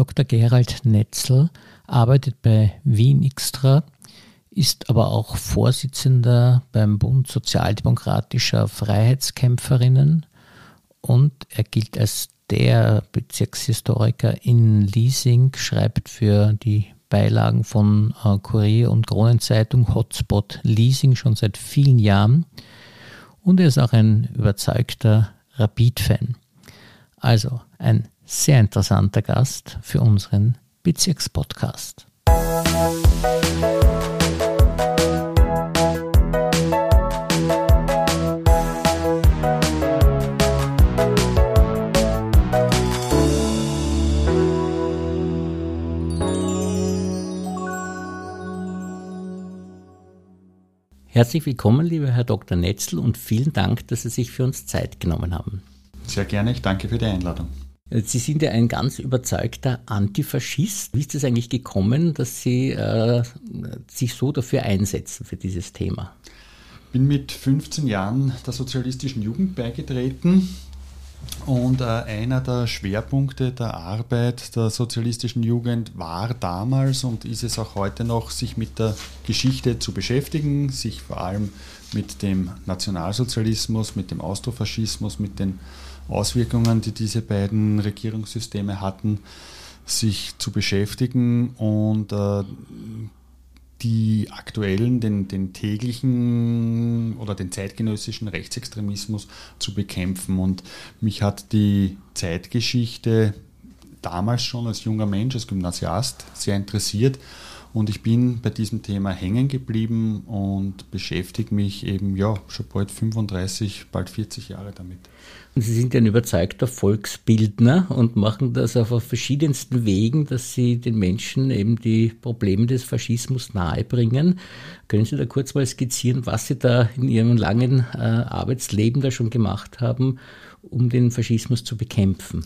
Dr. Gerald Netzel arbeitet bei Wien Extra, ist aber auch Vorsitzender beim Bund Sozialdemokratischer Freiheitskämpferinnen und er gilt als der Bezirkshistoriker in Leasing, schreibt für die Beilagen von äh, Kurier und Kronenzeitung Hotspot Leasing schon seit vielen Jahren und er ist auch ein überzeugter Rapid-Fan. Also ein sehr interessanter Gast für unseren Bezirkspodcast. Herzlich willkommen, lieber Herr Dr. Netzel, und vielen Dank, dass Sie sich für uns Zeit genommen haben. Sehr gerne, ich danke für die Einladung. Sie sind ja ein ganz überzeugter Antifaschist. Wie ist es eigentlich gekommen, dass Sie äh, sich so dafür einsetzen, für dieses Thema? Ich bin mit 15 Jahren der sozialistischen Jugend beigetreten und äh, einer der Schwerpunkte der Arbeit der sozialistischen Jugend war damals und ist es auch heute noch, sich mit der Geschichte zu beschäftigen, sich vor allem mit dem Nationalsozialismus, mit dem Austrofaschismus, mit den Auswirkungen, die diese beiden Regierungssysteme hatten, sich zu beschäftigen und äh, die aktuellen, den, den täglichen oder den zeitgenössischen Rechtsextremismus zu bekämpfen. Und mich hat die Zeitgeschichte damals schon als junger Mensch, als Gymnasiast sehr interessiert. Und ich bin bei diesem Thema hängen geblieben und beschäftige mich eben ja schon bald 35, bald 40 Jahre damit. Und Sie sind ja ein überzeugter Volksbildner und machen das auf verschiedensten Wegen, dass Sie den Menschen eben die Probleme des Faschismus nahebringen. Können Sie da kurz mal skizzieren, was Sie da in Ihrem langen äh, Arbeitsleben da schon gemacht haben, um den Faschismus zu bekämpfen?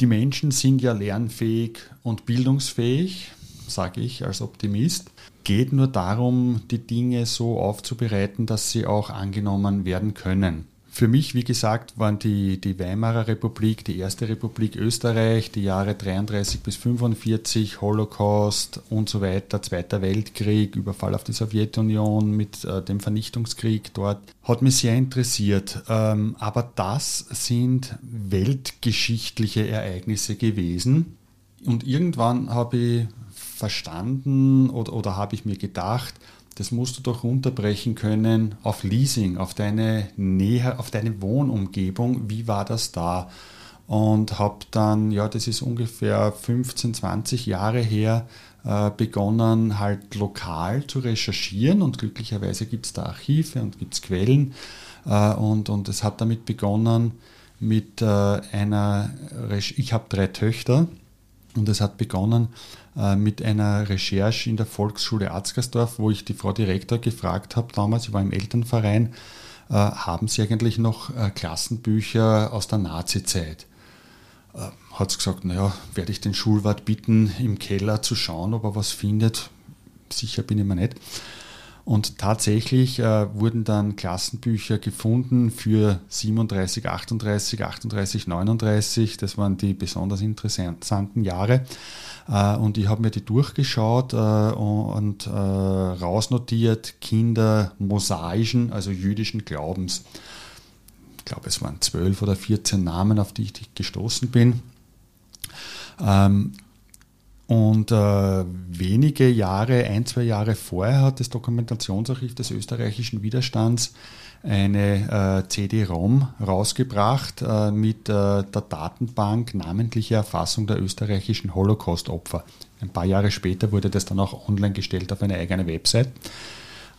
Die Menschen sind ja lernfähig und bildungsfähig, sage ich als Optimist geht nur darum, die Dinge so aufzubereiten, dass sie auch angenommen werden können. Für mich, wie gesagt, waren die, die Weimarer Republik, die Erste Republik Österreich, die Jahre 33 bis 45, Holocaust und so weiter, Zweiter Weltkrieg, Überfall auf die Sowjetunion mit äh, dem Vernichtungskrieg dort, hat mich sehr interessiert. Ähm, aber das sind weltgeschichtliche Ereignisse gewesen. Und irgendwann habe ich verstanden oder, oder habe ich mir gedacht, das musst du doch runterbrechen können auf Leasing, auf deine Nähe, auf deine Wohnumgebung. Wie war das da? Und habe dann, ja, das ist ungefähr 15, 20 Jahre her, äh, begonnen, halt lokal zu recherchieren. Und glücklicherweise gibt es da Archive und gibt es Quellen. Äh, und, und es hat damit begonnen mit äh, einer, Recherche. ich habe drei Töchter und es hat begonnen mit einer Recherche in der Volksschule Arzgersdorf, wo ich die Frau Direktor gefragt habe, damals, ich war im Elternverein, äh, haben Sie eigentlich noch äh, Klassenbücher aus der Nazizeit? Hat sie gesagt, naja, werde ich den Schulwart bitten, im Keller zu schauen, ob er was findet. Sicher bin ich mir nicht. Und tatsächlich äh, wurden dann Klassenbücher gefunden für 37, 38, 38, 39. Das waren die besonders interessanten Jahre. Äh, und ich habe mir die durchgeschaut äh, und äh, rausnotiert Kinder mosaischen, also jüdischen Glaubens. Ich glaube, es waren zwölf oder 14 Namen, auf die ich gestoßen bin. Ähm, und äh, wenige Jahre, ein, zwei Jahre vorher hat das Dokumentationsarchiv des österreichischen Widerstands eine äh, CD-ROM rausgebracht äh, mit äh, der Datenbank namentliche Erfassung der österreichischen Holocaust-Opfer. Ein paar Jahre später wurde das dann auch online gestellt auf eine eigene Website.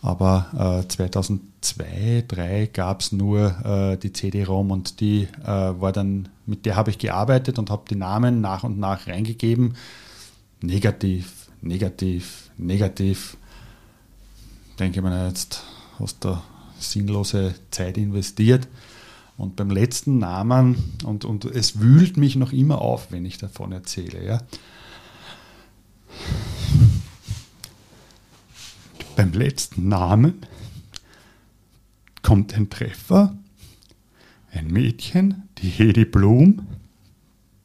Aber 2002, 2003 gab es nur äh, die CD-ROM und die äh, war dann, mit der habe ich gearbeitet und habe die Namen nach und nach reingegeben. Negativ, negativ, negativ. Denke ich mir jetzt, hast du sinnlose Zeit investiert. Und beim letzten Namen, und, und es wühlt mich noch immer auf, wenn ich davon erzähle, ja. Beim letzten Namen kommt ein Treffer, ein Mädchen, die Hedi Blum,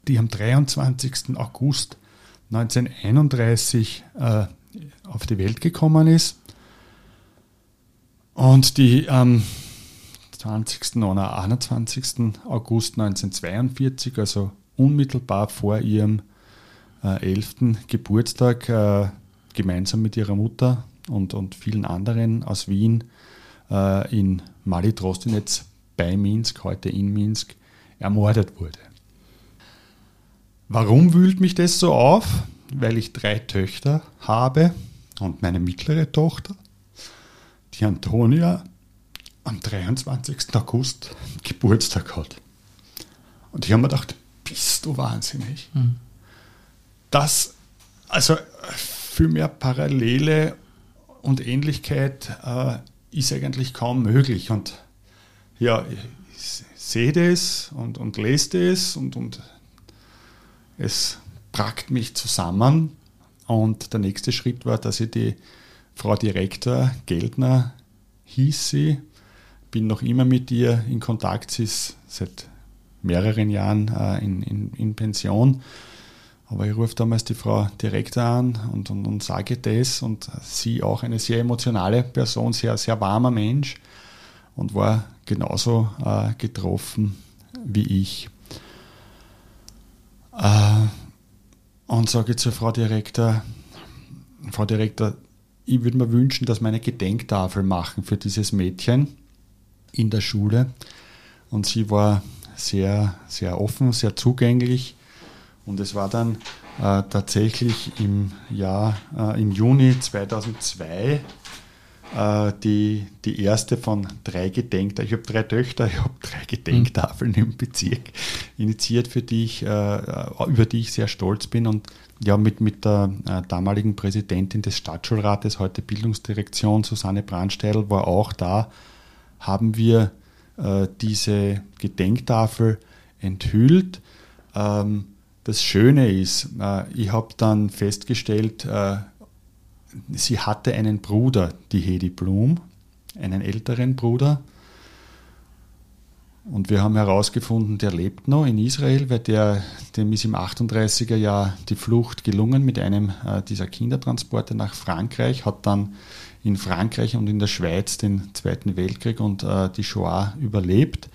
die am 23. August 1931 äh, auf die Welt gekommen ist und die am 20. oder 21. August 1942, also unmittelbar vor ihrem äh, 11. Geburtstag, äh, gemeinsam mit ihrer Mutter und, und vielen anderen aus Wien äh, in Mali Trostinetz bei Minsk, heute in Minsk, ermordet wurde. Warum wühlt mich das so auf? Weil ich drei Töchter habe und meine mittlere Tochter, die Antonia, am 23. August Geburtstag hat. Und ich habe mir gedacht, bist du wahnsinnig? Mhm. Das, also viel mehr Parallele und Ähnlichkeit äh, ist eigentlich kaum möglich. Und ja, ich sehe das und, und lese das und, und es tragt mich zusammen. Und der nächste Schritt war, dass ich die Frau Direktor Geldner hieß sie, bin noch immer mit ihr in Kontakt, sie ist seit mehreren Jahren äh, in, in, in Pension. Aber ich rufe damals die Frau Direktor an und, und, und sage das und sie auch eine sehr emotionale Person, sehr, sehr warmer Mensch und war genauso äh, getroffen wie ich. Äh, und sage zur Frau Direktor, Frau Direktor, ich würde mir wünschen, dass wir eine Gedenktafel machen für dieses Mädchen in der Schule. Und sie war sehr, sehr offen, sehr zugänglich. Und es war dann äh, tatsächlich im Jahr, äh, im Juni 2002 äh, die, die erste von drei Gedenktafeln. Ich habe drei Töchter, ich habe drei Gedenktafeln im Bezirk initiiert, für die ich, äh, über die ich sehr stolz bin. Und ja, mit, mit der äh, damaligen Präsidentin des Stadtschulrates, heute Bildungsdirektion, Susanne Brandsteidl, war auch da, haben wir äh, diese Gedenktafel enthüllt. Ähm, das Schöne ist, äh, ich habe dann festgestellt, äh, sie hatte einen Bruder, die Hedi Blum, einen älteren Bruder. Und wir haben herausgefunden, der lebt noch in Israel, weil der, dem ist im 38er Jahr die Flucht gelungen mit einem äh, dieser Kindertransporte nach Frankreich, hat dann in Frankreich und in der Schweiz den Zweiten Weltkrieg und äh, die Shoah überlebt.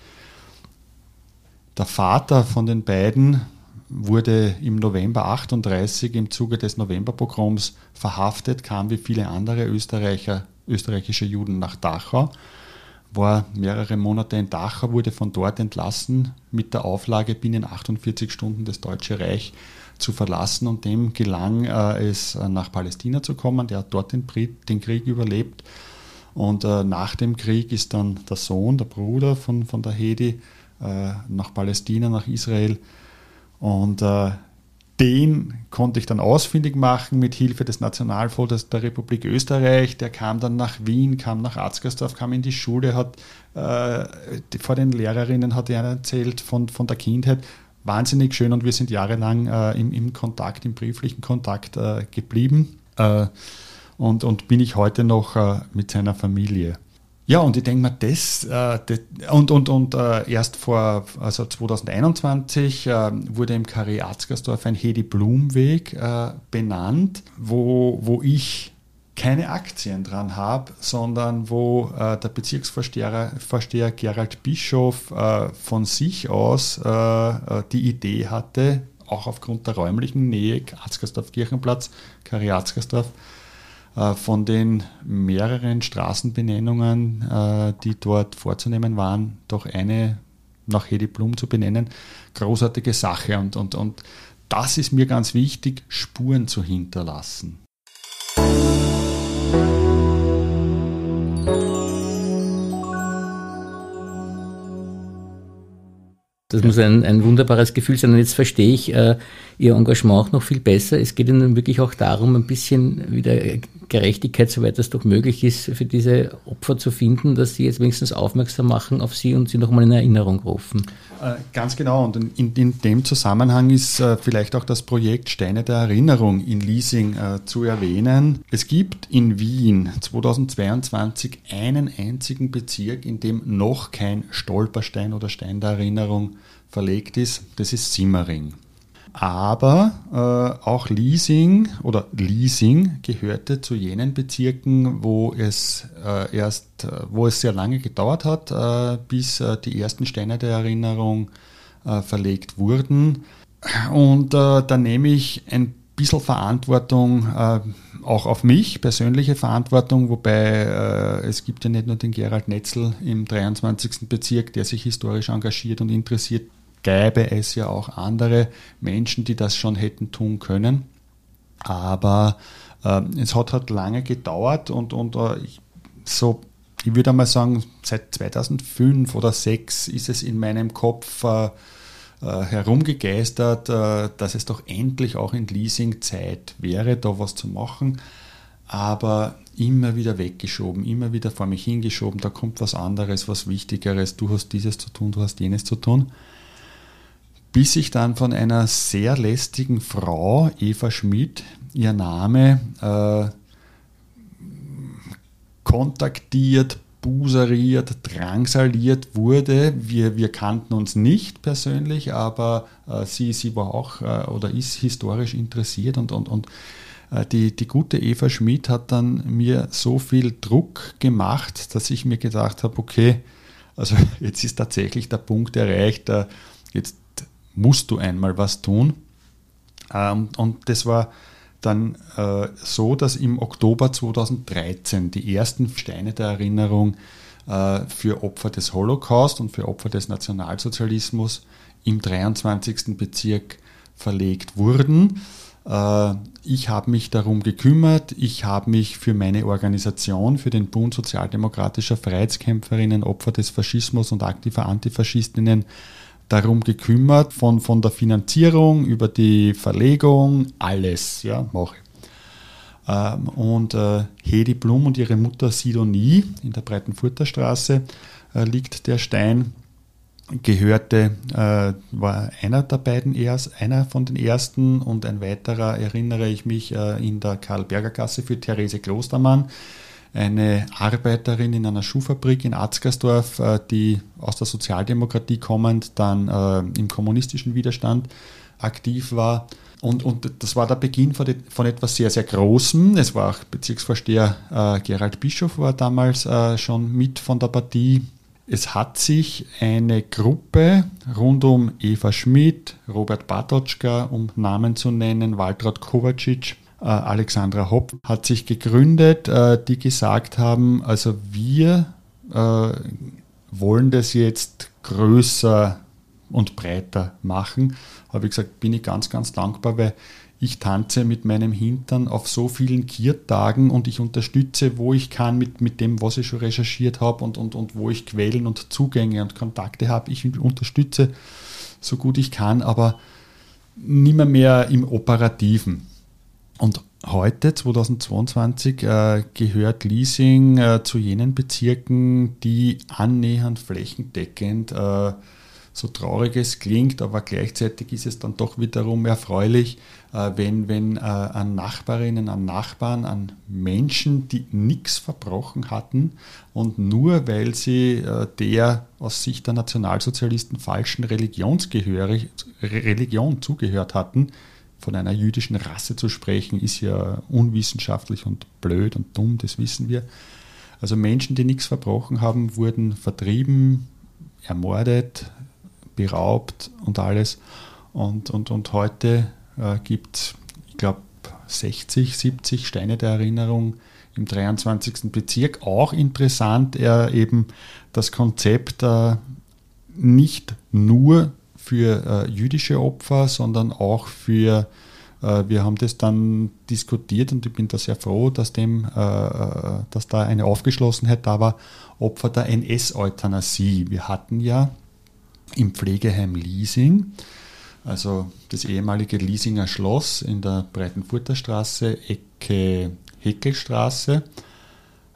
Der Vater von den beiden wurde im November 38 im Zuge des Novemberpogroms verhaftet, kam wie viele andere Österreicher, österreichische Juden nach Dachau, war mehrere Monate in Dachau, wurde von dort entlassen mit der Auflage, binnen 48 Stunden das Deutsche Reich zu verlassen und dem gelang äh, es, äh, nach Palästina zu kommen. Der hat dort den, den Krieg überlebt und äh, nach dem Krieg ist dann der Sohn, der Bruder von, von der Hedi äh, nach Palästina, nach Israel und äh, den konnte ich dann ausfindig machen mit Hilfe des Nationalfotos der Republik Österreich. Der kam dann nach Wien, kam nach Arzgersdorf, kam in die Schule, hat äh, vor den Lehrerinnen hat er erzählt von, von der Kindheit. Wahnsinnig schön und wir sind jahrelang äh, im, im Kontakt, im brieflichen Kontakt äh, geblieben. Äh, und, und bin ich heute noch äh, mit seiner Familie. Ja, und ich denke mir, das, äh, das, und, und, und äh, erst vor, also 2021 äh, wurde im Karree Arzgersdorf ein Hedi Blum-Weg äh, benannt, wo, wo ich keine Aktien dran habe, sondern wo äh, der Bezirksvorsteher Vorsteher Gerald Bischof äh, von sich aus die Idee hatte, auch aufgrund der räumlichen Nähe, Arzgersdorf Kirchenplatz, Karree Arzgersdorf, von den mehreren Straßenbenennungen, äh, die dort vorzunehmen waren, doch eine nach Hedi Blum zu benennen. Großartige Sache und, und, und das ist mir ganz wichtig, Spuren zu hinterlassen. Das muss ein, ein wunderbares Gefühl sein. Und jetzt verstehe ich äh, Ihr Engagement auch noch viel besser. Es geht Ihnen wirklich auch darum, ein bisschen wieder Gerechtigkeit, soweit das doch möglich ist, für diese Opfer zu finden, dass Sie jetzt wenigstens aufmerksam machen auf Sie und Sie nochmal in Erinnerung rufen. Äh, ganz genau. Und in, in dem Zusammenhang ist äh, vielleicht auch das Projekt Steine der Erinnerung in Leasing äh, zu erwähnen. Es gibt in Wien 2022 einen einzigen Bezirk, in dem noch kein Stolperstein oder Stein der Erinnerung verlegt ist. Das ist Simmering. Aber äh, auch Leasing oder Leasing gehörte zu jenen Bezirken, wo es äh, erst, äh, wo es sehr lange gedauert hat, äh, bis äh, die ersten Steine der Erinnerung äh, verlegt wurden. Und da nehme ich ein bisschen Verantwortung auch auf mich, persönliche Verantwortung, wobei es gibt ja nicht nur den Gerald Netzel im 23. Bezirk, der sich historisch engagiert und interessiert gäbe es ja auch andere Menschen, die das schon hätten tun können. Aber äh, es hat halt lange gedauert und, und äh, so, ich würde einmal sagen, seit 2005 oder 2006 ist es in meinem Kopf äh, äh, herumgegeistert, äh, dass es doch endlich auch in Leasing-Zeit wäre, da was zu machen. Aber immer wieder weggeschoben, immer wieder vor mich hingeschoben, da kommt was anderes, was Wichtigeres, du hast dieses zu tun, du hast jenes zu tun bis ich dann von einer sehr lästigen Frau, Eva Schmidt, ihr Name äh, kontaktiert, buseriert, drangsaliert wurde. Wir, wir kannten uns nicht persönlich, aber äh, sie, sie war auch äh, oder ist historisch interessiert und, und, und äh, die, die gute Eva Schmidt hat dann mir so viel Druck gemacht, dass ich mir gedacht habe, okay, also jetzt ist tatsächlich der Punkt erreicht, äh, jetzt musst du einmal was tun. Ähm, und das war dann äh, so, dass im Oktober 2013 die ersten Steine der Erinnerung äh, für Opfer des Holocaust und für Opfer des Nationalsozialismus im 23. Bezirk verlegt wurden. Äh, ich habe mich darum gekümmert, ich habe mich für meine Organisation, für den Bund sozialdemokratischer Freiheitskämpferinnen, Opfer des Faschismus und aktiver Antifaschistinnen darum gekümmert, von, von der Finanzierung über die Verlegung, alles, ja, mache ich. Ähm, und äh, Hedi Blum und ihre Mutter Sidonie in der Breitenfurter Straße äh, liegt der Stein, gehörte, äh, war einer der beiden erst, einer von den ersten und ein weiterer erinnere ich mich äh, in der Karl-Berger-Gasse für Therese Klostermann, eine Arbeiterin in einer Schuhfabrik in Arzgersdorf, äh, die aus der Sozialdemokratie kommend dann äh, im kommunistischen Widerstand aktiv war. Und, und das war der Beginn von, etwas sehr, sehr Großem. Es war auch Bezirksvorsteher äh, Gerald Bischof war damals schon mit von der Partie. Es hat sich eine Gruppe rund um Eva Schmidt, Robert Bartotschka, um Namen zu nennen, Waltraud Kovacic, Alexandra Hopp hat sich gegründet, äh, die gesagt haben, also wir äh, wollen das jetzt größer und breiter machen. Habe ich gesagt, bin ich ganz, ganz dankbar, weil ich tanze mit meinem Hintern auf so vielen Kiertagen und ich unterstütze, wo ich kann, mit, mit dem, was ich schon recherchiert habe und, und, und wo ich Quellen und Zugänge und Kontakte habe. Ich unterstütze so gut ich kann, aber nimmer mehr im Operativen. Und heute, 2022, äh, gehört Leasing äh, zu jenen Bezirken, die annähernd flächendeckend, äh, so traurig es klingt, aber gleichzeitig ist es dann doch wiederum erfreulich, wenn, wenn an Nachbarinnen, an Nachbarn, an Menschen, die nichts verbrochen hatten und nur weil sie der aus Sicht der Nationalsozialisten falschen Religionsgehörig, Religion zugehört hatten, von einer jüdischen Rasse zu sprechen, ist ja unwissenschaftlich und blöd und dumm, das wissen wir. Also Menschen, die nichts verbrochen haben, wurden vertrieben, ermordet, beraubt und alles. Und, und, und heute äh, gibt es, ich glaube, 60, 70 Steine der Erinnerung im 23. Bezirk. Auch interessant, äh, eben das Konzept äh, nicht nur für äh, jüdische Opfer, sondern auch für, äh, wir haben das dann diskutiert und ich bin da sehr froh, dass, dem, äh, äh dass da eine Aufgeschlossenheit da war, Opfer der NS-Euthanasie. Wir hatten ja im Pflegeheim Leasing, also das ehemalige Leasinger Schloss in der Breitenfurter Straße, Ecke Heckelstraße,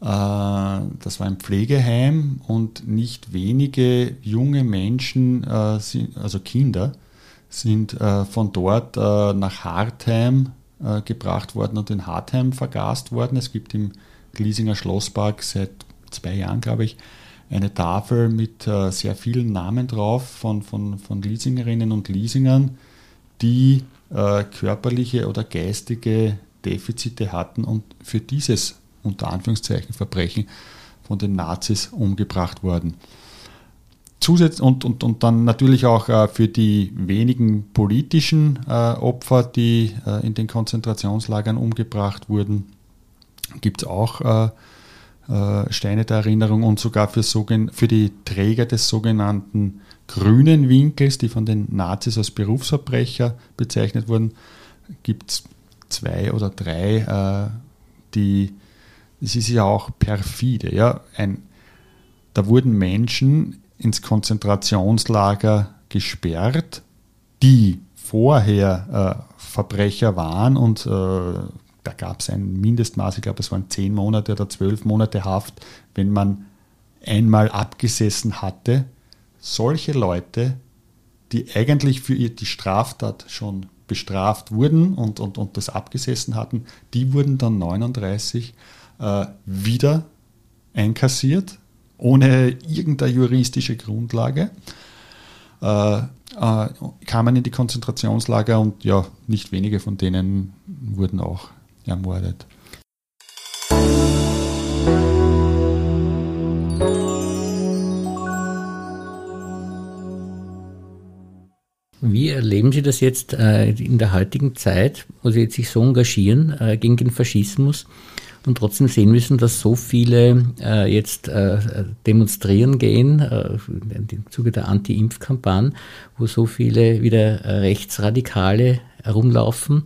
das war ein Pflegeheim und nicht wenige junge Menschen, äh, also Kinder, sind äh, von dort nach Hartheim gebracht worden und in Hartheim vergast worden. Es gibt im Gliesinger Schlosspark seit zwei Jahren, glaube ich, eine Tafel mit sehr vielen Namen drauf von, von, von Leasingerinnen und Leasingern, die äh, körperliche oder geistige Defizite hatten und für dieses unter Anführungszeichen Verbrechen von den Nazis umgebracht wurden. Zusatz und, und, und dann natürlich auch äh, für die wenigen politischen äh, Opfer, die äh, in den Konzentrationslagern umgebracht wurden, gibt es auch äh, äh, Steine der Erinnerung und sogar für, für die Träger des sogenannten grünen Winkels, die von den Nazis als Berufsverbrecher bezeichnet wurden, gibt es zwei oder drei, äh, die, es ist ja auch perfide. Ja? Ein, da wurden Menschen ins Konzentrationslager gesperrt, die vorher äh, Verbrecher waren und äh, da gab es ein Mindestmaß, ich glaube es waren zehn Monate oder zwölf Monate Haft, wenn man einmal abgesessen hatte. Solche Leute, die eigentlich für die Straftat schon bestraft wurden und, und, und das abgesessen hatten, die wurden dann 39 äh, wieder einkassiert ohne irgendeine juristische Grundlage. Äh, äh, kamen in die Konzentrationslager und ja, nicht wenige von denen wurden auch ermordet. Wie erleben Sie das jetzt äh, in der heutigen Zeit, wo Sie jetzt sich so engagieren äh, gegen den Faschismus? Und trotzdem sehen müssen, dass so viele äh, jetzt äh, demonstrieren gehen, äh, im Zuge der Anti-Impf-Kampagne, wo so viele wieder Rechtsradikale herumlaufen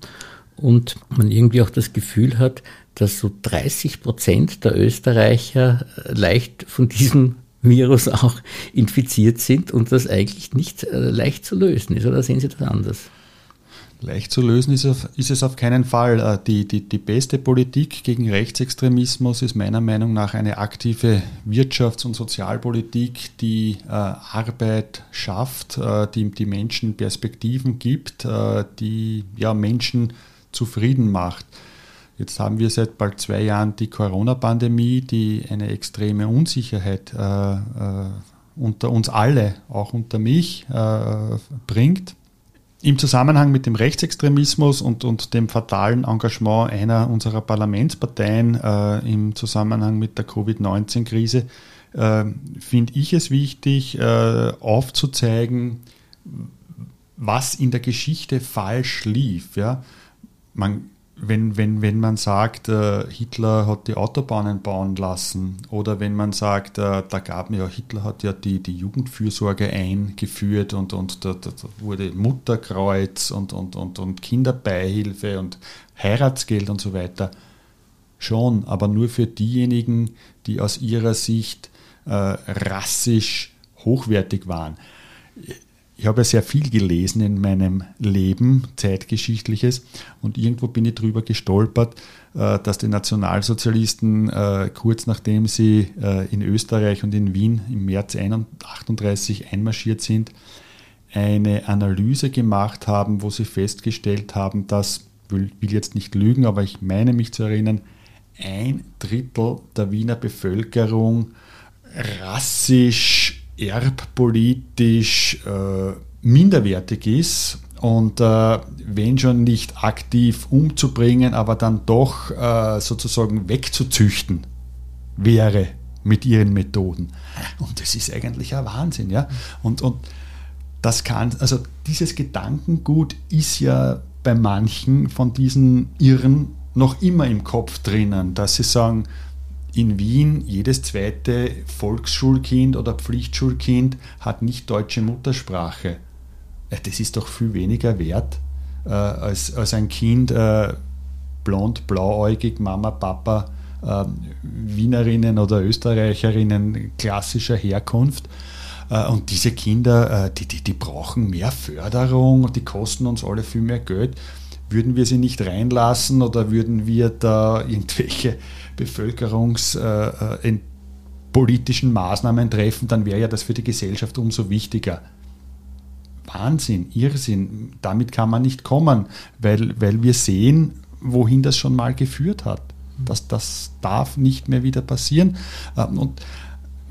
und man irgendwie auch das Gefühl hat, dass so 30 Prozent der Österreicher leicht von diesem Virus auch infiziert sind und das eigentlich nicht äh, leicht zu lösen ist. Oder sehen Sie das anders? Leicht zu lösen ist, ist, es auf keinen Fall. Äh, die, die, die beste Politik gegen Rechtsextremismus ist meiner Meinung nach eine aktive Wirtschafts- und Sozialpolitik, die äh, Arbeit schafft, äh, die, die Menschen Perspektiven gibt, äh, die ja, Menschen zufrieden macht. Jetzt haben wir seit bald zwei Jahren die Corona-Pandemie, die eine extreme Unsicherheit äh, äh, unter uns alle, auch unter mich, bringt im Zusammenhang mit dem Rechtsextremismus und, und dem fatalen Engagement einer unserer Parlamentsparteien äh, im Zusammenhang mit der Covid-19-Krise äh, finde ich es wichtig, äh, aufzuzeigen, was in der Geschichte falsch lief. Ja? Man wenn, wenn, wenn man sagt, äh, Hitler hat die Autobahnen bauen lassen oder wenn man sagt, äh, da gab ja, Hitler hat ja die, die Jugendfürsorge eingeführt und, und da, da wurde Mutterkreuz und, und, und, und Kinderbeihilfe und Heiratsgeld und so weiter. Schon, aber nur für diejenigen, die aus ihrer Sicht äh, rassisch hochwertig waren ich habe ja sehr viel gelesen in meinem Leben, zeitgeschichtliches, und irgendwo bin ich drüber gestolpert, äh, dass die Nationalsozialisten äh, kurz nachdem sie äh, in Österreich und in Wien im März 1938 einmarschiert sind, eine Analyse gemacht haben, wo sie festgestellt haben, dass, will, will jetzt nicht lügen, aber ich meine mich zu erinnern, ein Drittel der Wiener Bevölkerung rassisch erbpolitisch äh, minderwertig ist und äh, wenn schon nicht aktiv umzubringen, aber dann doch äh, sozusagen wegzuzüchten wäre mit ihren Methoden. Und das ist eigentlich ein Wahnsinn, ja. Und, und das kann, also dieses Gedankengut ist ja bei manchen von diesen Irren noch immer im Kopf drinnen, dass sie sagen, in Wien jedes zweite Volksschulkind oder Pflichtschulkind hat nicht deutsche Muttersprache. Das ist doch viel weniger wert äh, als, als ein Kind äh, blond, blauäugig, Mama, Papa, äh, Wienerinnen oder Österreicherinnen klassischer Herkunft. Äh, und diese Kinder, äh, die, die, die brauchen mehr Förderung und die kosten uns alle viel mehr Geld. Würden wir sie nicht reinlassen oder würden wir da irgendwelche bevölkerungspolitischen äh, Maßnahmen treffen, dann wäre ja das für die Gesellschaft umso wichtiger. Wahnsinn, Irrsinn, damit kann man nicht kommen, weil, weil wir sehen, wohin das schon mal geführt hat. Das, das darf nicht mehr wieder passieren. Ähm, und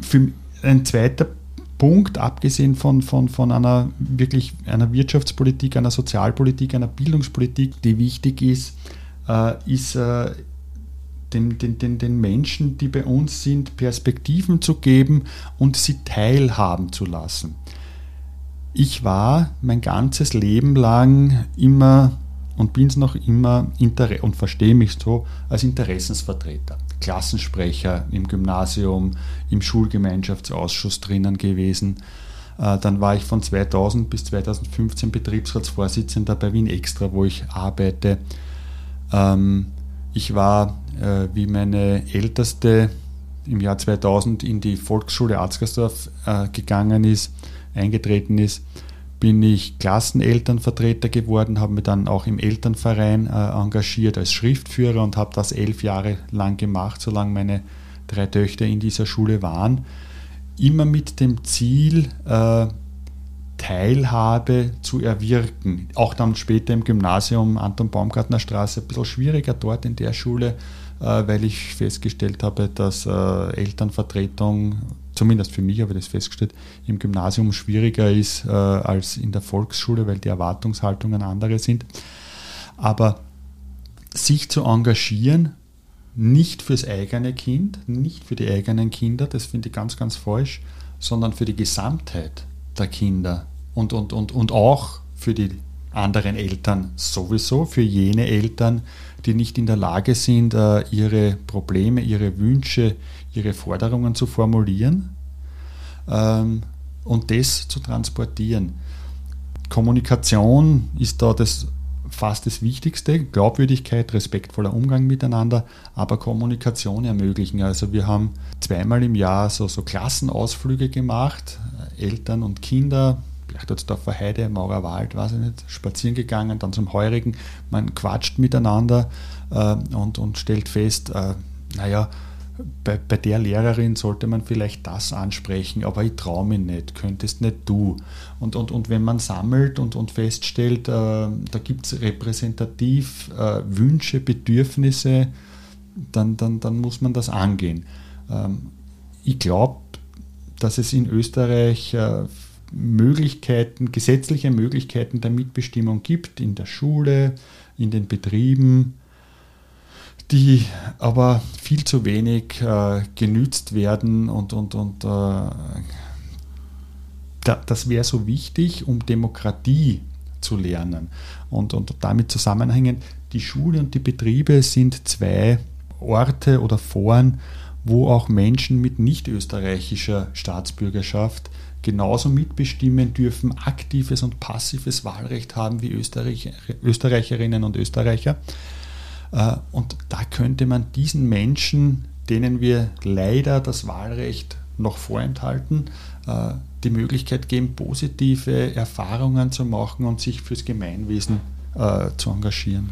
für ein zweiter Punkt, abgesehen von, von, von einer wirklich einer Wirtschaftspolitik, einer Sozialpolitik, einer Bildungspolitik, die wichtig ist, äh, ist äh, den, den, den, den Menschen, die bei uns sind, Perspektiven zu geben und sie teilhaben zu lassen. Ich war mein ganzes Leben lang immer und bin es noch immer und verstehe mich so als Interessensvertreter. Klassensprecher im Gymnasium, im Schulgemeinschaftsausschuss drinnen gewesen. Äh, dann war ich von 2000 bis 2015 Betriebsratsvorsitzender bei Wien Extra, wo ich arbeite. Ähm, ich war, äh, wie meine Älteste im Jahr 2000 in die Volksschule Arzgersdorf äh, gegangen ist, eingetreten ist, bin ich Klassenelternvertreter geworden, habe mich dann auch im Elternverein äh, engagiert als Schriftführer und habe das elf Jahre lang gemacht, solange meine drei Töchter in dieser Schule waren. Immer mit dem Ziel, äh, Teilhabe zu erwirken. Auch dann später im Gymnasium Anton Baumgartner Straße, ein bisschen schwieriger dort in der Schule, äh, weil ich festgestellt habe, dass äh, Elternvertretung zumindest für mich habe ich das festgestellt, im Gymnasium schwieriger ist äh, als in der Volksschule, weil die Erwartungshaltungen andere sind. Aber sich zu engagieren, nicht fürs eigene Kind, nicht für die eigenen Kinder, das finde ich ganz, ganz falsch, sondern für die Gesamtheit der Kinder und, und, und, und auch für die anderen Eltern sowieso, für jene Eltern, die nicht in der Lage sind, äh, ihre Probleme, ihre Wünsche, ihre Forderungen zu formulieren ähm, und das zu transportieren. Kommunikation ist da das fast das Wichtigste. Glaubwürdigkeit, respektvoller Umgang miteinander, aber Kommunikation ermöglichen. Also wir haben zweimal im Jahr so, so Klassenausflüge gemacht, Eltern und Kinder, Berchtoldsdorfer Heide, Maurerwald, weiß ich nicht, spazieren gegangen, dann zum Heurigen. Man quatscht miteinander äh, und, und stellt fest, äh, naja, bei, bei der Lehrerin sollte man vielleicht das ansprechen, aber ich traue mich nicht, könntest nicht du. Und, und, und wenn man sammelt und, und feststellt, äh, da gibt es repräsentativ äh, Wünsche, Bedürfnisse, dann, dann, dann muss man das angehen. Ähm, ich glaube, dass es in Österreich äh, Möglichkeiten, gesetzliche Möglichkeiten der Mitbestimmung gibt, in der Schule, in den Betrieben, die aber viel zu wenig äh, genützt werden und, und, und äh, da, das wäre so wichtig, um Demokratie zu lernen. Und, und damit zusammenhängend, die Schule und die Betriebe sind zwei Orte oder Foren, wo auch Menschen mit nicht österreichischer Staatsbürgerschaft genauso mitbestimmen dürfen, aktives und passives Wahlrecht haben wie Österreich, Österreicherinnen und Österreicher. Äh, und da könnte man diesen Menschen, denen wir leider das Wahlrecht noch vorenthalten, äh, die Möglichkeit geben, positive Erfahrungen zu machen und sich fürs Gemeinwesen äh, zu engagieren.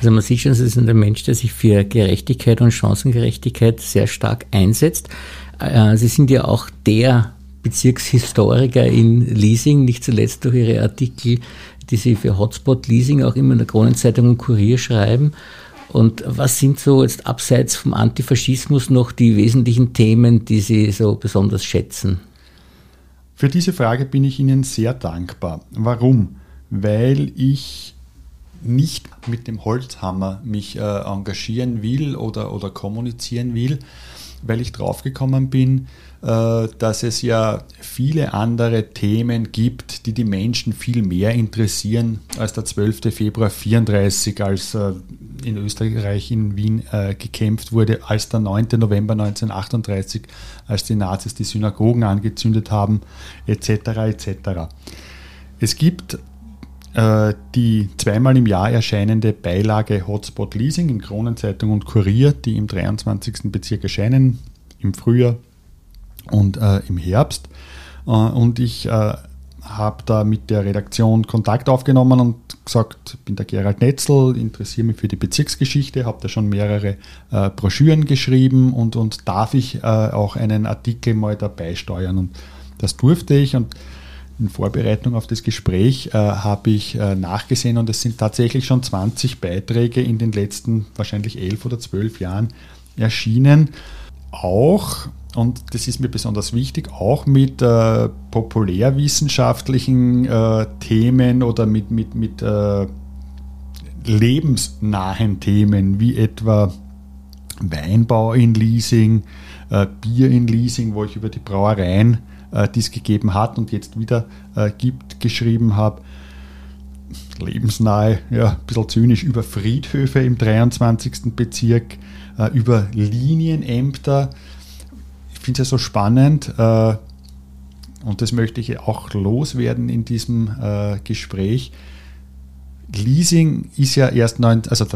Also man sieht schon, es ist ein Mensch, der sich für Gerechtigkeit und Chancengerechtigkeit sehr stark einsetzt. Sie sind ja auch der Bezirkshistoriker in Leasing, nicht zuletzt durch ihre Artikel, die sie für Hotspot Leasing auch immer in der Kronenzeitung und Kurier schreiben. Und was sind so jetzt abseits vom Antifaschismus noch die wesentlichen Themen, die Sie so besonders schätzen? Für diese Frage bin ich Ihnen sehr dankbar. Warum? Weil ich nicht mit dem Holzhammer mich äh, engagieren will oder, oder kommunizieren will, weil ich draufgekommen bin, äh, dass es ja viele andere Themen gibt, die die Menschen viel mehr interessieren als der 12. Februar 34, als äh, in Österreich, in Wien äh, gekämpft wurde, als der 9. November 1938, als die Nazis die Synagogen angezündet haben, etc. etc. Es gibt die zweimal im Jahr erscheinende Beilage Hotspot Leasing in Kronenzeitung und Kurier, die im 23. Bezirk erscheinen, im Frühjahr und äh, im Herbst. Äh, und ich äh, habe da mit der Redaktion Kontakt aufgenommen und gesagt, bin der Gerald Netzel, interessiere mich für die Bezirksgeschichte, habe da schon mehrere äh, Broschüren geschrieben und, und darf ich äh, auch einen Artikel mal dabei steuern. Und das durfte ich und in Vorbereitung auf das Gespräch äh, habe ich äh, nachgesehen und es sind tatsächlich schon 20 Beiträge in den letzten wahrscheinlich elf oder zwölf Jahren erschienen. Auch, und das ist mir besonders wichtig, auch mit äh, populärwissenschaftlichen äh, Themen oder mit, mit, mit äh, lebensnahen Themen wie etwa Weinbau in Leasing, äh, Bier in Leasing, wo ich über die Brauereien, äh, die es gegeben hat und jetzt wieder äh, gibt, geschrieben habe. Lebensnahe, ja, ein bisschen zynisch, über Friedhöfe im 23. Bezirk, äh, über Linienämter. Ich finde es ja so spannend äh, und das möchte ich auch loswerden in diesem äh, Gespräch Leasing ist ja erst neun, also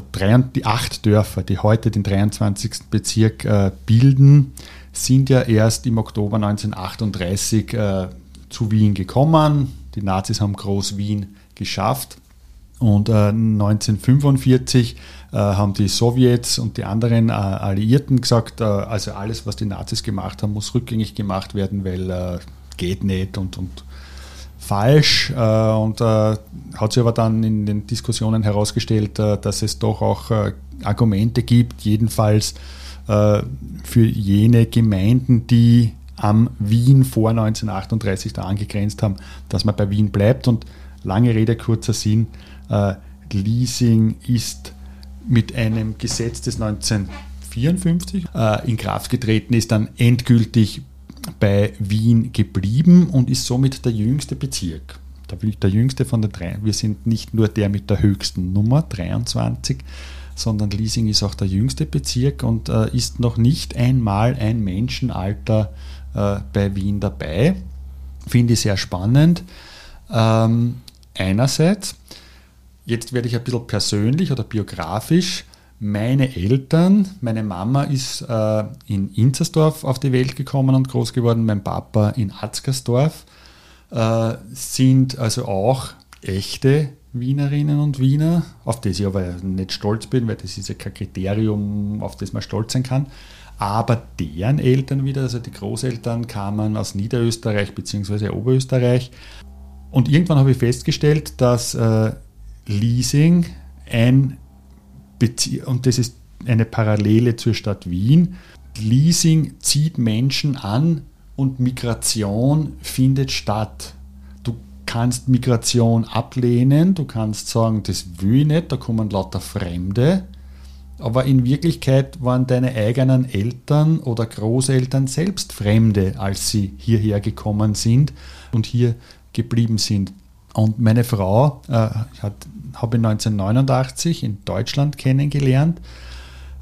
die acht Dörfer, die heute den 23. Bezirk äh, bilden, sind ja erst im Oktober 1938 äh, zu Wien gekommen. Die Nazis haben Groß-Wien geschafft. Und äh, 1945 äh, haben die Sowjets und die anderen äh, Alliierten gesagt, äh, also alles, was die Nazis gemacht haben, muss rückgängig gemacht werden, weil geht nicht und, und falsch äh, und äh, hat sich aber dann in den Diskussionen herausgestellt, äh, dass es doch auch äh, Argumente gibt, jedenfalls äh, für jene Gemeinden, die am Wien vor 1938 da angegrenzt haben, dass man bei Wien bleibt. Und lange Rede, kurzer Sinn, äh, Leasing ist mit einem Gesetz des 1954 in Kraft getreten ist, dann endgültig bei Wien geblieben und ist somit der jüngste Bezirk. Der jüngste von den drei. Wir sind nicht nur der mit der höchsten Nummer, 23, sondern Leasing ist auch der jüngste Bezirk und äh, ist noch nicht einmal ein Menschenalter äh, bei Wien dabei. Finde ich sehr spannend. Ähm, einerseits, jetzt werde ich ein bisschen persönlich oder biografisch meine Eltern, meine Mama ist äh, in Inzersdorf auf die Welt gekommen und groß geworden, mein Papa in Atzgersdorf, äh, sind also auch echte Wienerinnen und Wiener, auf das ich aber nicht stolz bin, weil das ist ja kein Kriterium, auf das man stolz sein kann. Aber deren Eltern wieder, also die Großeltern, kamen aus Niederösterreich bzw. Oberösterreich. Und irgendwann habe ich festgestellt, dass äh, Leasing ein Bezie und das ist eine Parallele zur Stadt Wien. Leasing zieht Menschen an und Migration findet statt. Kannst Migration ablehnen, du kannst sagen, das will ich nicht, da kommen lauter Fremde. Aber in Wirklichkeit waren deine eigenen Eltern oder Großeltern selbst Fremde, als sie hierher gekommen sind und hier geblieben sind. Und meine Frau äh, habe ich 1989 in Deutschland kennengelernt.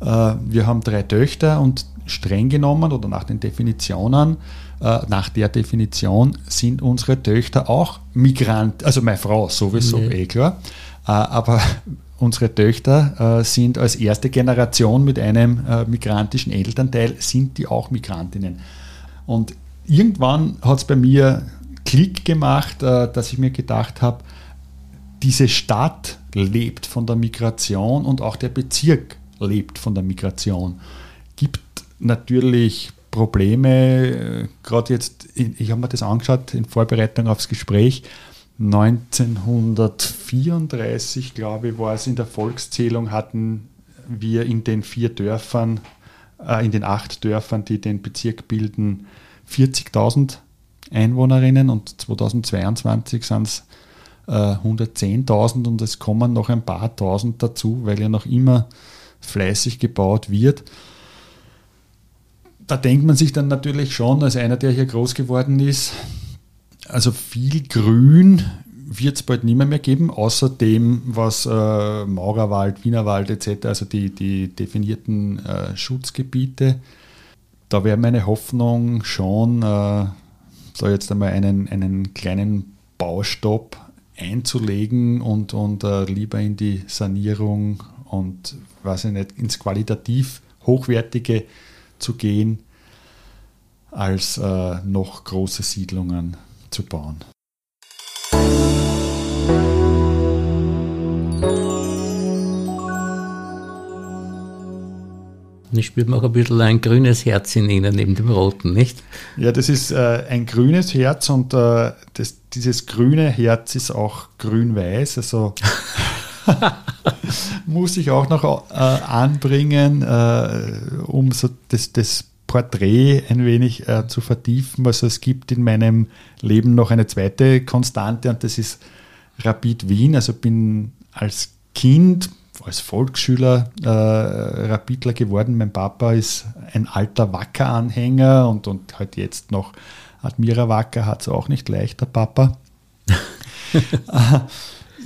Äh, wir haben drei Töchter und streng genommen oder nach den Definitionen, nach der Definition sind unsere Töchter auch Migrant, also meine Frau sowieso, nee. eh klar. Äh, aber unsere Töchter sind als erste Generation mit einem migrantischen Elternteil, sind die auch Migrantinnen. Und irgendwann hat es bei mir Klick gemacht, dass ich mir gedacht habe, diese Stadt lebt von der Migration und auch der Bezirk lebt von der Migration. Gibt natürlich Probleme, gerade jetzt, ich habe mir das angeschaut in Vorbereitung aufs Gespräch, 1934, glaube ich, war es in der Volkszählung, hatten wir in den vier Dörfern, äh, in den acht Dörfern, die den Bezirk bilden, 40.000 Einwohnerinnen und 2022 sind es 110.000 äh, und es kommen noch ein paar tausend dazu, weil ja noch immer fleißig gebaut wird. Da denkt man sich dann natürlich schon, als einer, der hier groß geworden ist, also viel Grün wird es bald nicht mehr, mehr geben, außer dem, was äh, Maurerwald, Wienerwald etc., also die, die definierten äh, Schutzgebiete. Da wäre meine Hoffnung schon, äh, so jetzt einmal einen, einen kleinen Baustopp einzulegen und, und uh, lieber in die Sanierung und weiß ich nicht, ins qualitativ Hochwertige zu gehen, als uh, noch große Siedlungen zu bauen. ich spürt man auch ein bisschen ein grünes Herz in Ihnen neben dem roten, nicht? Ja, das ist äh, ein grünes Herz und äh, das, dieses grüne Herz ist auch grün-weiß. Also muss ich auch noch äh, anbringen, äh, um so das, das Porträt ein wenig äh, zu vertiefen. Also es gibt in meinem Leben noch eine zweite Konstante und das ist Rapid Wien. Also bin als Kind, als Volksschüler äh, Rapidler geworden. Mein Papa ist ein alter Wacker-Anhänger und, und halt jetzt noch Admira Wacker hat es auch nicht leicht, der Papa.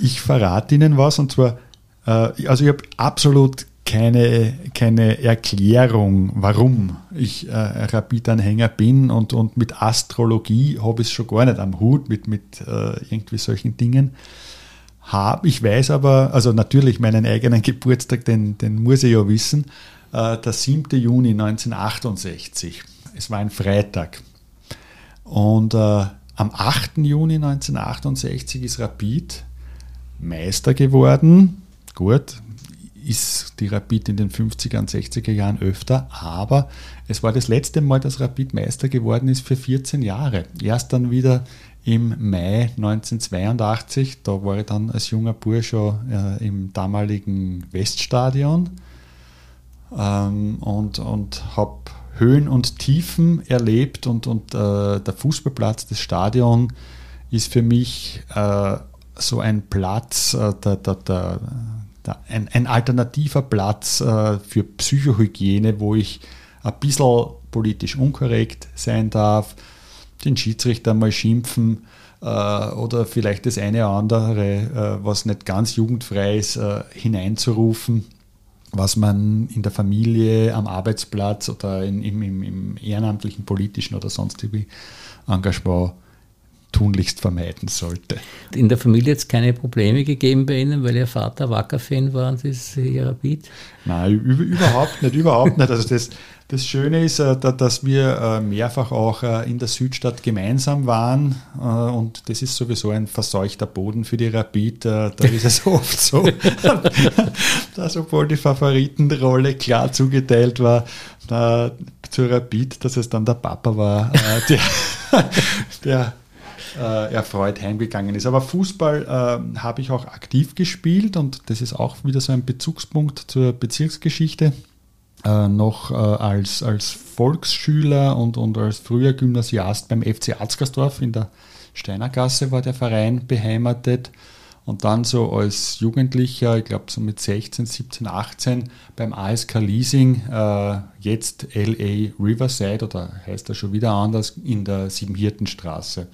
ich verrate Ihnen was und zwar, äh, also ich habe absolut keine, keine Erklärung, warum ich äh, Rapid-Anhänger bin und, und mit Astrologie habe ich es schon gar nicht am Hut, mit, mit äh, irgendwie solchen Dingen. Hab, ich weiß aber, also natürlich meinen eigenen Geburtstag, den, den muss ich ja wissen, äh, der 7. Juni 1968. Es war ein Freitag. Und äh, am 8. Juni 1968 ist Rapid Meister geworden. Gut, ist die Rapid in den 50er und 60er Jahren öfter, aber es war das letzte Mal, dass Rapid Meister geworden ist für 14 Jahre. Erst dann wieder im Mai 1982, da war ich dann als junger Bursche äh, im damaligen Weststadion ähm, und, und habe Höhen und Tiefen erlebt und, und äh, der Fußballplatz, das Stadion ist für mich äh, so ein Platz äh, der, der, der ein, ein alternativer Platz äh, für Psychohygiene, wo ich ein bisschen politisch unkorrekt sein darf, den Schiedsrichter mal schimpfen äh, oder vielleicht das eine oder andere, äh, was nicht ganz jugendfrei ist, äh, hineinzurufen, was man in der Familie, am Arbeitsplatz oder in, im, im, im ehrenamtlichen, politischen oder sonstigen Engagement tunlichst vermeiden sollte. In der Familie es keine Probleme gegeben bei Ihnen, weil Ihr Vater Wacker-Fan war und das ist Ihr Rapid? Nein, überhaupt nicht, überhaupt nicht. Also das, das Schöne ist, äh, dass wir äh, mehrfach auch äh, in der Südstadt gemeinsam waren und das ist sowieso ein verseuchter Boden für die Rapid. Da ist es oft so, dass obwohl die Favoritenrolle klar zugeteilt war, zur Rapid, dass es dann der Papa war, der, der äh, erfreut heimgegangen ist. Aber Fußball äh, habe ich auch aktiv gespielt und das ist auch wieder so ein Bezugspunkt zur Bezirksgeschichte. Äh, noch äh, als, als Volksschüler und, und als früher Gymnasiast beim FC Arzgersdorf in der Steinergasse war der Verein beheimatet. Und dann so als Jugendlicher, ich glaube so mit 16, 17, 18 beim ASK Leasing, äh, jetzt LA Riverside oder heißt er schon wieder anders, in der Siebenhirtenstraße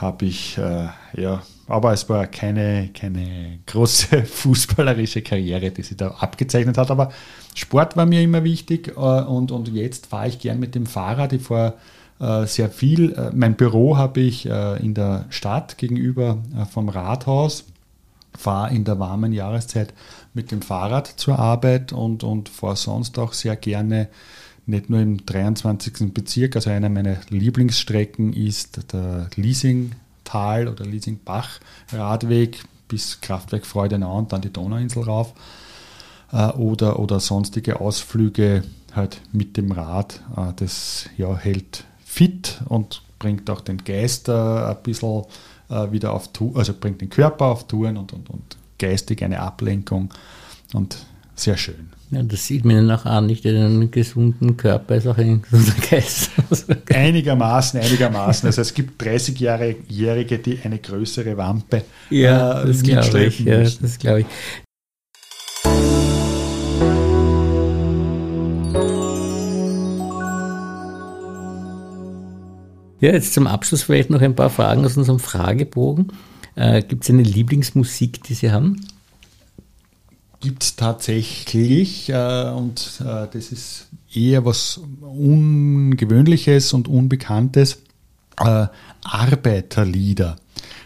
habe ich, äh, ja, aber es war keine, keine große fußballerische Karriere, die sie da abgezeichnet hat. Aber Sport war mir immer wichtig äh, und, und jetzt fahre ich gern mit dem Fahrrad. Ich fahre äh, sehr viel. Äh, mein Büro habe ich äh, in der Stadt gegenüber äh, vom Rathaus. Fahre in der warmen Jahreszeit mit dem Fahrrad zur Arbeit und, und fahre sonst auch sehr gerne nicht nur im 23. Bezirk, also einer meiner Lieblingsstrecken ist der Leasingtal oder Leasingbach-Radweg bis Kraftwerk Freudenau und dann die Donauinsel rauf. Äh, oder, oder sonstige Ausflüge halt mit dem Rad. Äh, das ja, hält fit und bringt auch den Geist äh, ein bisschen wieder auf Tour, also bringt den Körper auf Touren und, und, und geistig eine Ablenkung und sehr schön. Ja, das sieht man ja auch an, nicht in einem gesunden Körper ist auch ein gesunder Geist. einigermaßen, einigermaßen. Also es gibt 30-Jährige, die eine größere Wampe ja, äh, das glaube ich. Ja, das glaube ich. Ja, jetzt zum Abschluss vielleicht noch ein paar Fragen aus unserem Fragebogen. Äh, Gibt es eine Lieblingsmusik, die Sie haben? gibt es tatsächlich äh, und äh, das ist eher was Ungewöhnliches und Unbekanntes, äh, Arbeiterlieder.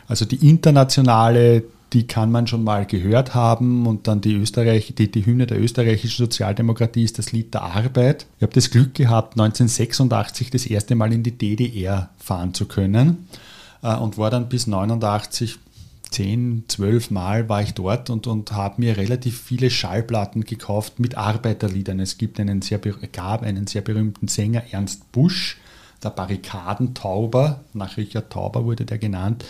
Also die internationale, die kann man schon mal gehört haben und dann die, Österreich, die, die Hymne der österreichischen Sozialdemokratie ist das Lied der Arbeit. Ich habe das Glück gehabt, 1986 das erste Mal in die DDR fahren zu können äh, und war dann bis 89 10, 12 Mal war ich dort und, und habe mir relativ viele Schallplatten gekauft mit Arbeiterliedern. Es gibt einen sehr, gab einen sehr berühmten Sänger, Ernst Busch, der Barrikadentauber, nach Richard Tauber wurde der genannt,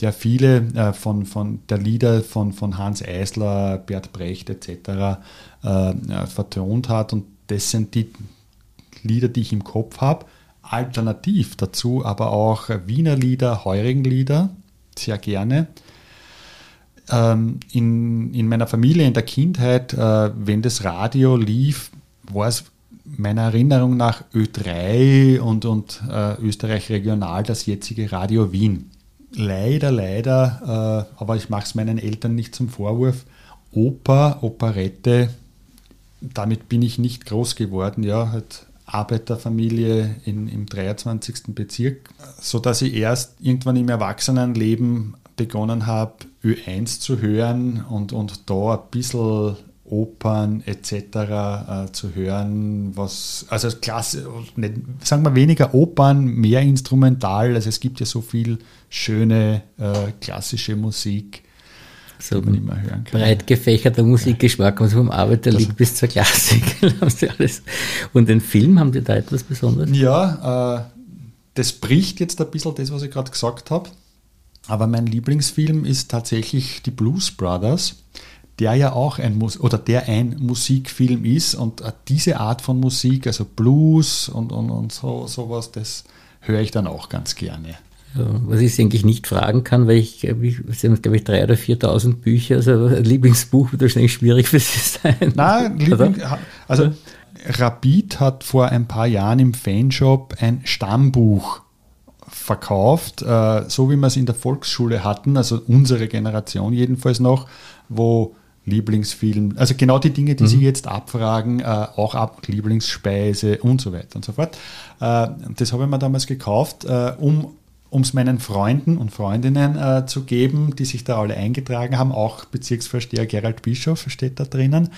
der viele äh, von, von der Lieder von, von Hans Eisler, Bert Brecht etc. Äh, äh, vertont hat. Und das sind die Lieder, die ich im Kopf habe. Alternativ dazu aber auch Wiener Lieder, Heurigen Lieder, sehr gerne. Ähm, in, in meiner Familie, in der Kindheit, äh, wenn das Radio lief, war es meiner Erinnerung nach Ö3 und, und äh, Österreich Regional, das jetzige Radio Wien. Leider, leider, äh, aber ich mache es meinen Eltern nicht zum Vorwurf, Oper, Operette, damit bin ich nicht groß geworden, ja, halt Arbeiterfamilie in, im 23. Bezirk, sodass ich erst irgendwann im Erwachsenenleben begonnen habe, Ö1 zu hören und, und da ein bisschen Opern etc. Äh, zu hören, was, also Klasse, nicht, sagen wir weniger Opern, mehr instrumental, also es gibt ja so viel schöne äh, klassische Musik, so die man immer hören kann. Breit gefächerter Musikgeschmack, also vom Arbeiterlied bis zur Klassik. Und den Film, haben die da etwas Besonderes? Ja, äh, das bricht jetzt ein bisschen das, was ich gerade gesagt habe. Aber mein Lieblingsfilm ist tatsächlich die Blues Brothers der ja auch ein Mus oder der ein Musikfilm ist und äh, diese Art von Musik, also Blues und, und, und so, sowas, das höre ich dann auch ganz gerne. Was ich eigentlich nicht fragen kann, weil ich, ich Sie haben, glaube ich, 3.000 oder 4.000 Bücher, also ein Lieblingsbuch wird wahrscheinlich schwierig für Sie sein. Nein, Liebling, also Rapid hat vor ein paar Jahren im Fanshop ein Stammbuch verkauft, äh, so wie wir es in der Volksschule hatten, also unsere Generation jedenfalls noch, wo Lieblingsfilm, also genau die Dinge, die mhm. Sie jetzt abfragen, äh, auch ab Lieblingsspeise und so weiter und so fort. Äh, das habe ich mir damals gekauft, äh, um es meinen Freunden und Freundinnen äh, zu geben, die sich da alle eingetragen haben. Auch Bezirksvorsteher Gerald Bischof steht da drinnen.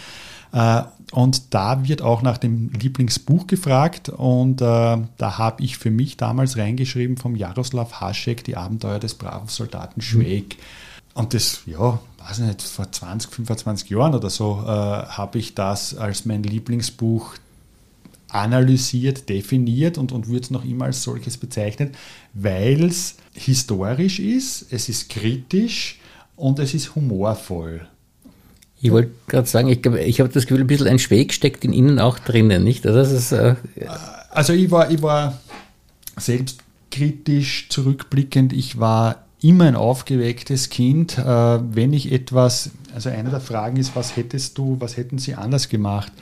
Äh, und da wird auch nach dem Lieblingsbuch gefragt und äh, da habe ich für mich damals reingeschrieben vom Jaroslav Haschek, Die Abenteuer des braven Soldaten Schweig. Mhm. Und das, ja, weiß nicht, vor 20, 25 Jahren oder so äh, habe ich das als mein Lieblingsbuch analysiert, definiert und, und wird noch immer als solches bezeichnet, weil es historisch ist, es ist kritisch und es ist humorvoll. Ich wollte gerade sagen, ich, ich habe das Gefühl, ein bisschen ein Schweg steckt in Ihnen auch drinnen, nicht? Das ist, äh, also ich war, ich war selbstkritisch zurückblickend, ich war immer ein aufgewecktes Kind. Äh, wenn ich etwas, also eine der Fragen ist, was hättest du, was hätten sie anders gemacht?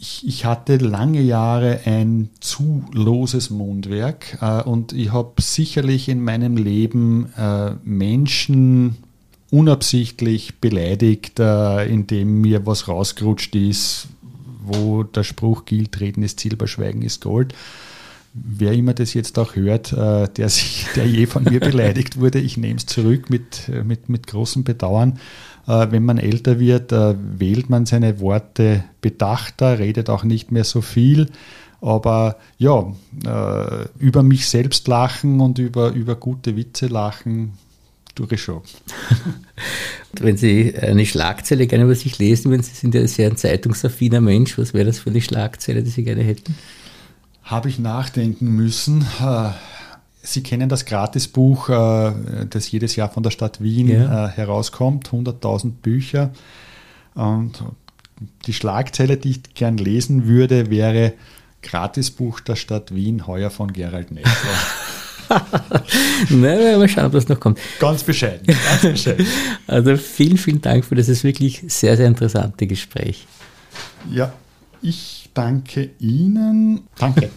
Ich, ich hatte lange Jahre ein zu loses Mundwerk äh, und ich habe sicherlich in meinem Leben äh, Menschen unabsichtlich beleidigt, indem mir was rausgerutscht ist, wo der Spruch gilt, reden ist Silber, Schweigen ist Gold wer immer das jetzt auch hört, äh, der, sich, der je von mir beleidigt wurde, ich nehme es zurück mit, äh, mit, mit großem Bedauern. Äh, wenn man älter wird, wählt man seine Worte bedachter, redet auch nicht mehr so viel. Aber ja, über mich selbst lachen und über, über gute Witze lachen, tue ich schon. Wenn Sie eine Schlagzeile gerne über sich lesen würden, Sie sind ja sehr ein zeitungsaffiner Mensch, was wäre das für eine Schlagzeile, die Sie gerne hätten? Habe ich nachdenken müssen. Sie kennen das Gratisbuch, äh, das jedes Jahr von der Stadt Wien ja. Äh, herauskommt, 100.000 Bücher. Und die Schlagzeile, die ich gern lesen würde, wäre Gratisbuch der Stadt Wien, heuer von Gerald Nessler. Na, mal schauen, ob das noch kommt. Ganz bescheiden, ganz bescheiden. Also vielen, vielen Dank für das wirklich sehr, sehr interessante Gespräch. Ja, ich danke Ihnen. Danke.